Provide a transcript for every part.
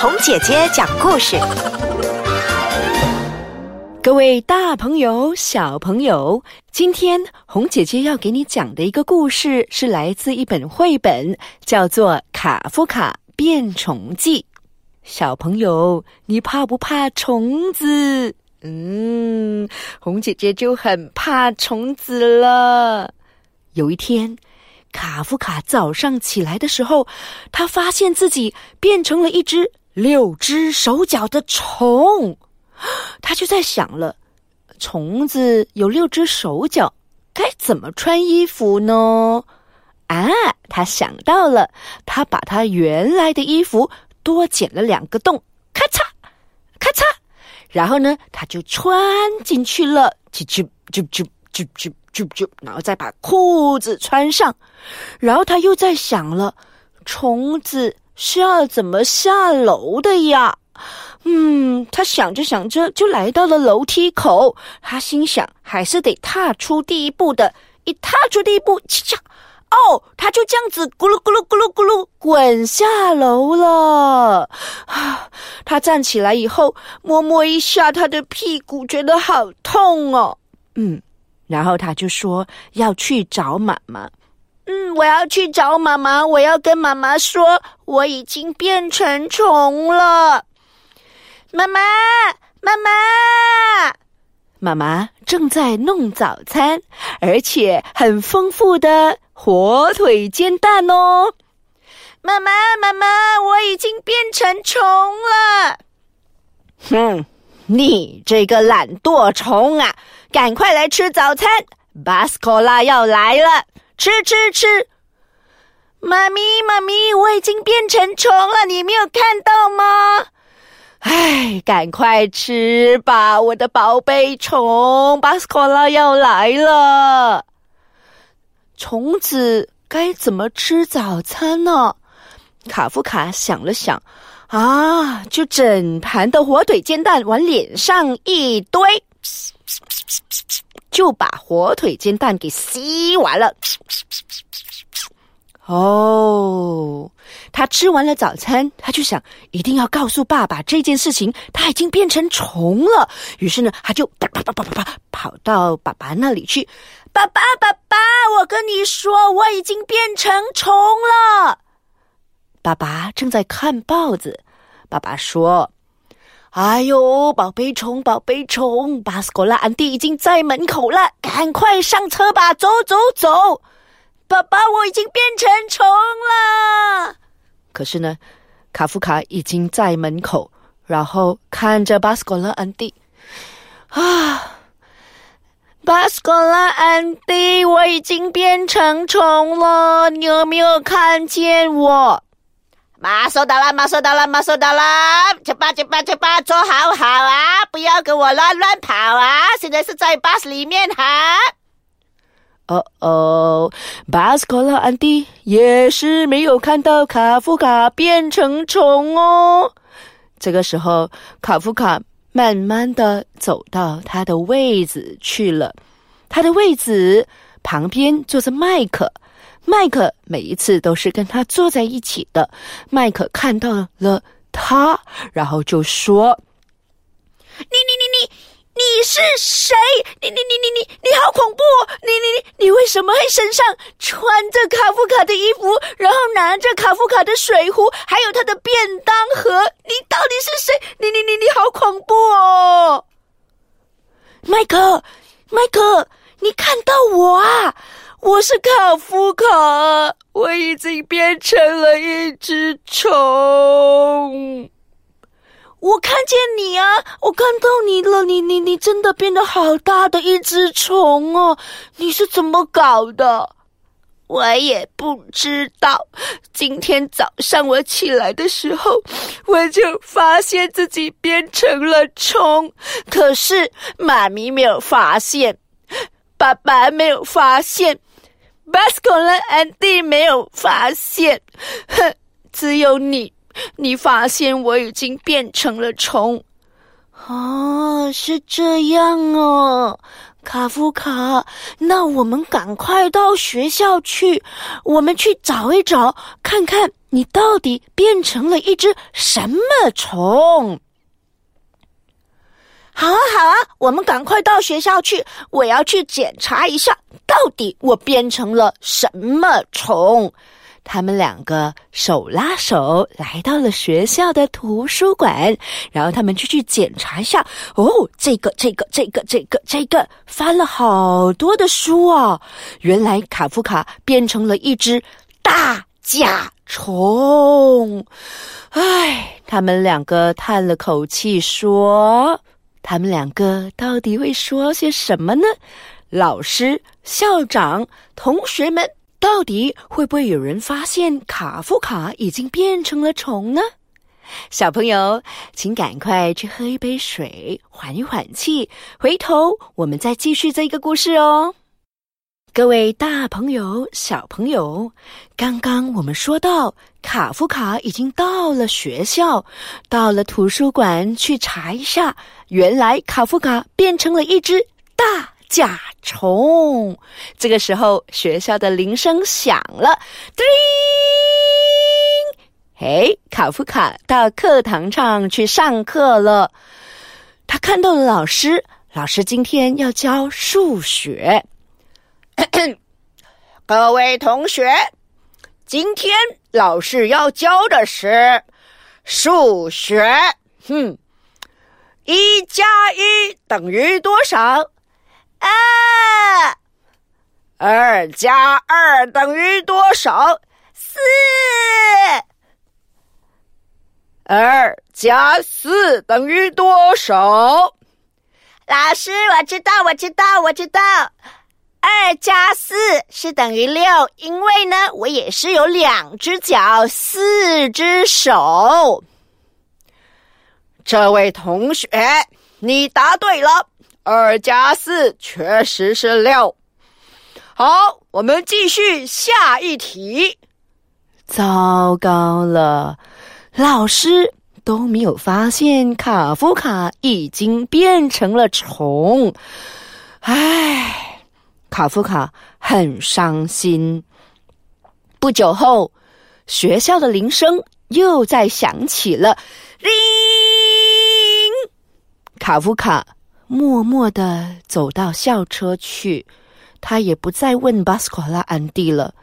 红姐姐讲故事。各位大朋友、小朋友，今天红姐姐要给你讲的一个故事，是来自一本绘本，叫做《卡夫卡变虫记》。小朋友，你怕不怕虫子？嗯，红姐姐就很怕虫子了。有一天，卡夫卡早上起来的时候，他发现自己变成了一只六只手脚的虫。他就在想了，虫子有六只手脚，该怎么穿衣服呢？啊，他想到了，他把他原来的衣服多剪了两个洞，咔嚓，咔嚓，然后呢，他就穿进去了，啾啾啾啾啾啾啾啾，然后再把裤子穿上，然后他又在想了，虫子是要怎么下楼的呀？嗯，他想着想着就来到了楼梯口。他心想，还是得踏出第一步的。一踏出第一步，嘁嚓！哦，他就这样子咕噜咕噜咕噜咕噜滚下楼了。啊！他站起来以后，摸摸一下他的屁股，觉得好痛哦。嗯，然后他就说要去找妈妈。嗯，我要去找妈妈，我要跟妈妈说我已经变成虫了。妈妈，妈妈，妈妈正在弄早餐，而且很丰富的火腿煎蛋哦。妈妈，妈妈，我已经变成虫了。哼，你这个懒惰虫啊，赶快来吃早餐，巴斯科拉要来了，吃吃吃。妈咪，妈咪，我已经变成虫了，你没有看到吗？哎，赶快吃吧，我的宝贝虫！巴斯科拉要来了。虫子该怎么吃早餐呢？卡夫卡想了想，啊，就整盘的火腿煎蛋往脸上一堆，就把火腿煎蛋给吸完了。哦，他吃完了早餐，他就想一定要告诉爸爸这件事情。他已经变成虫了，于是呢，他就啪啪啪啪啪啪跑到爸爸那里去。爸爸，爸爸，我跟你说，我已经变成虫了。爸爸正在看报纸。爸爸说：“哎呦，宝贝虫，宝贝虫，巴斯果拉安迪已经在门口了，赶快上车吧，走走走。”爸爸，我已经变成虫了。可是呢，卡夫卡已经在门口，然后看着巴斯果拉安迪。啊，巴斯果拉安迪，我已经变成虫了，你有没有看见我？马收到了，马收到了，马收到了！去吧，去吧，去吧，坐好好啊，不要跟我乱乱跑啊！现在是在巴士里面哈。哦哦，巴斯科拉安迪也是没有看到卡夫卡变成虫哦。这个时候，卡夫卡慢慢的走到他的位子去了。他的位子旁边坐着麦克，麦克每一次都是跟他坐在一起的。麦克看到了他，然后就说：“你你你你。”你是谁？你你你你你你好恐怖！你你你你为什么会身上穿着卡夫卡的衣服，然后拿着卡夫卡的水壶，还有他的便当盒？你到底是谁？你你你你好恐怖哦！麦克，麦克，你看到我啊？我是卡夫卡，我已经变成了一只虫。我看见你啊！我看到你了，你你你真的变得好大的一只虫哦！你是怎么搞的？我也不知道。今天早上我起来的时候，我就发现自己变成了虫，可是妈咪没有发现，爸爸没有发现，巴斯克和安迪没有发现，哼，只有你。你发现我已经变成了虫，哦，是这样哦，卡夫卡，那我们赶快到学校去，我们去找一找，看看你到底变成了一只什么虫？好啊，好啊，我们赶快到学校去，我要去检查一下，到底我变成了什么虫。他们两个手拉手来到了学校的图书馆，然后他们就去检查一下。哦，这个、这个、这个、这个、这个，翻了好多的书啊！原来卡夫卡变成了一只大甲虫。唉，他们两个叹了口气说：“他们两个到底会说些什么呢？”老师、校长、同学们。到底会不会有人发现卡夫卡已经变成了虫呢？小朋友，请赶快去喝一杯水，缓一缓气。回头我们再继续这个故事哦。各位大朋友、小朋友，刚刚我们说到卡夫卡已经到了学校，到了图书馆去查一下，原来卡夫卡变成了一只大。甲虫，这个时候学校的铃声响了，叮！嘿，卡夫卡到课堂上去上课了。他看到了老师，老师今天要教数学。各位同学，今天老师要教的是数学。哼，一加一等于多少？二，二加二等于多少？四。二加四等于多少？老师，我知道，我知道，我知道。二加四是等于六，因为呢，我也是有两只脚，四只手。这位同学，你答对了。二加四确实是六。好，我们继续下一题。糟糕了，老师都没有发现卡夫卡已经变成了虫。唉，卡夫卡很伤心。不久后，学校的铃声又在响起了，铃。卡夫卡。默默的走到校车去，他也不再问巴斯科拉安迪了。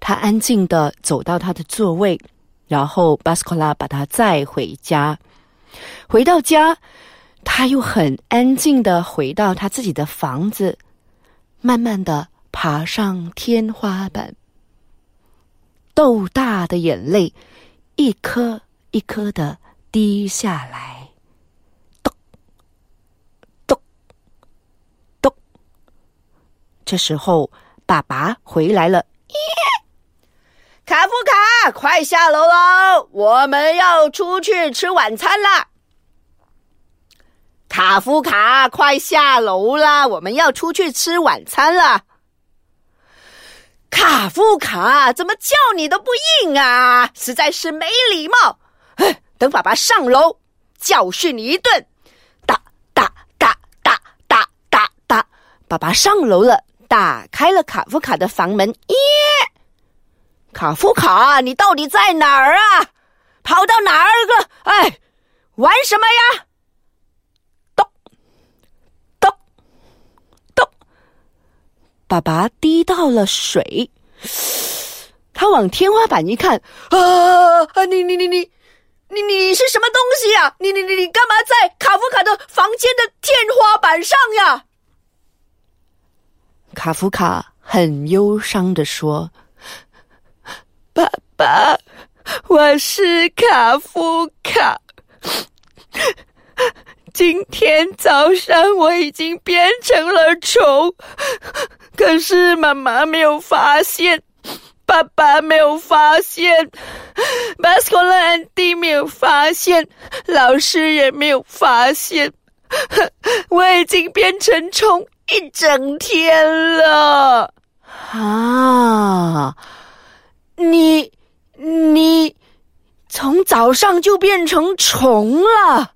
他安静的走到他的座位，然后巴斯科拉把他载回家。回到家，他又很安静的回到他自己的房子，慢慢的爬上天花板。豆大的眼泪一颗一颗的滴下来。咚咚咚这时候，爸爸回来了。卡夫卡，快下楼喽！我们要出去吃晚餐啦。卡夫卡，快下楼啦！我们要出去吃晚餐了。卡夫卡，怎么叫你都不应啊？实在是没礼貌！等爸爸上楼，教训你一顿。哒哒哒哒哒哒哒，爸爸上楼了。打开了卡夫卡的房门，耶！卡夫卡，你到底在哪儿啊？跑到哪儿了？哎，玩什么呀？咚咚咚！爸爸滴到了水，他往天花板一看，啊啊！你你你你你你是什么东西呀？你你你你干嘛在卡夫卡的房间的天花板上呀？卡夫卡很忧伤的说：“爸爸，我是卡夫卡。今天早上我已经变成了虫，可是妈妈没有发现，爸爸没有发现，巴斯科拉安迪没有发现，老师也没有发现，我已经变成虫。”一整天了啊！你你从早上就变成虫了？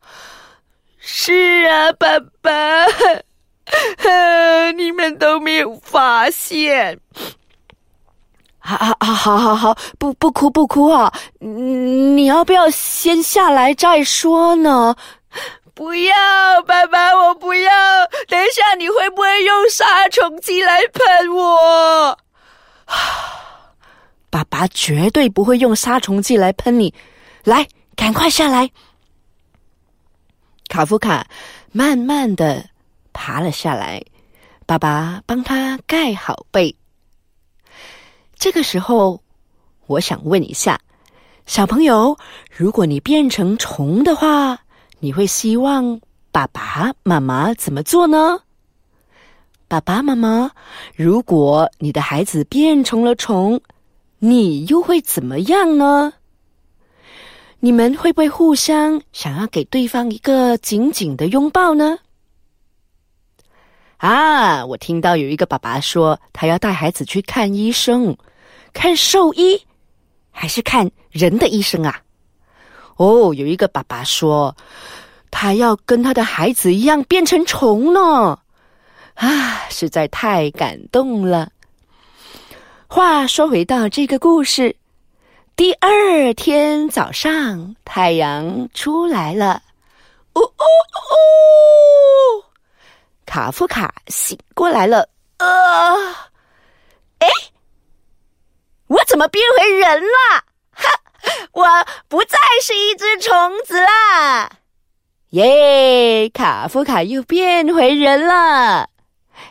是啊，爸爸，你们都没有发现。啊啊，好好好，不不哭不哭啊！你要不要先下来再说呢？不要，爸爸，我不要。等一下，你会不会用杀虫剂来喷我？爸爸绝对不会用杀虫剂来喷你。来，赶快下来。卡夫卡慢慢的爬了下来，爸爸帮他盖好被。这个时候，我想问一下，小朋友，如果你变成虫的话，你会希望爸爸妈妈怎么做呢？爸爸妈妈，如果你的孩子变成了虫，你又会怎么样呢？你们会不会互相想要给对方一个紧紧的拥抱呢？啊，我听到有一个爸爸说，他要带孩子去看医生。看兽医还是看人的医生啊？哦，有一个爸爸说，他要跟他的孩子一样变成虫呢。啊，实在太感动了。话说回到这个故事，第二天早上太阳出来了，哦哦哦！卡夫卡醒过来了，呃，哎！我怎么变回人了？哈！我不再是一只虫子啦！耶！卡夫卡又变回人了。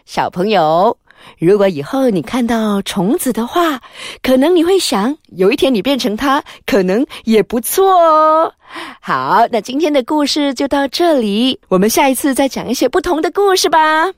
小朋友，如果以后你看到虫子的话，可能你会想，有一天你变成它，可能也不错哦。好，那今天的故事就到这里，我们下一次再讲一些不同的故事吧。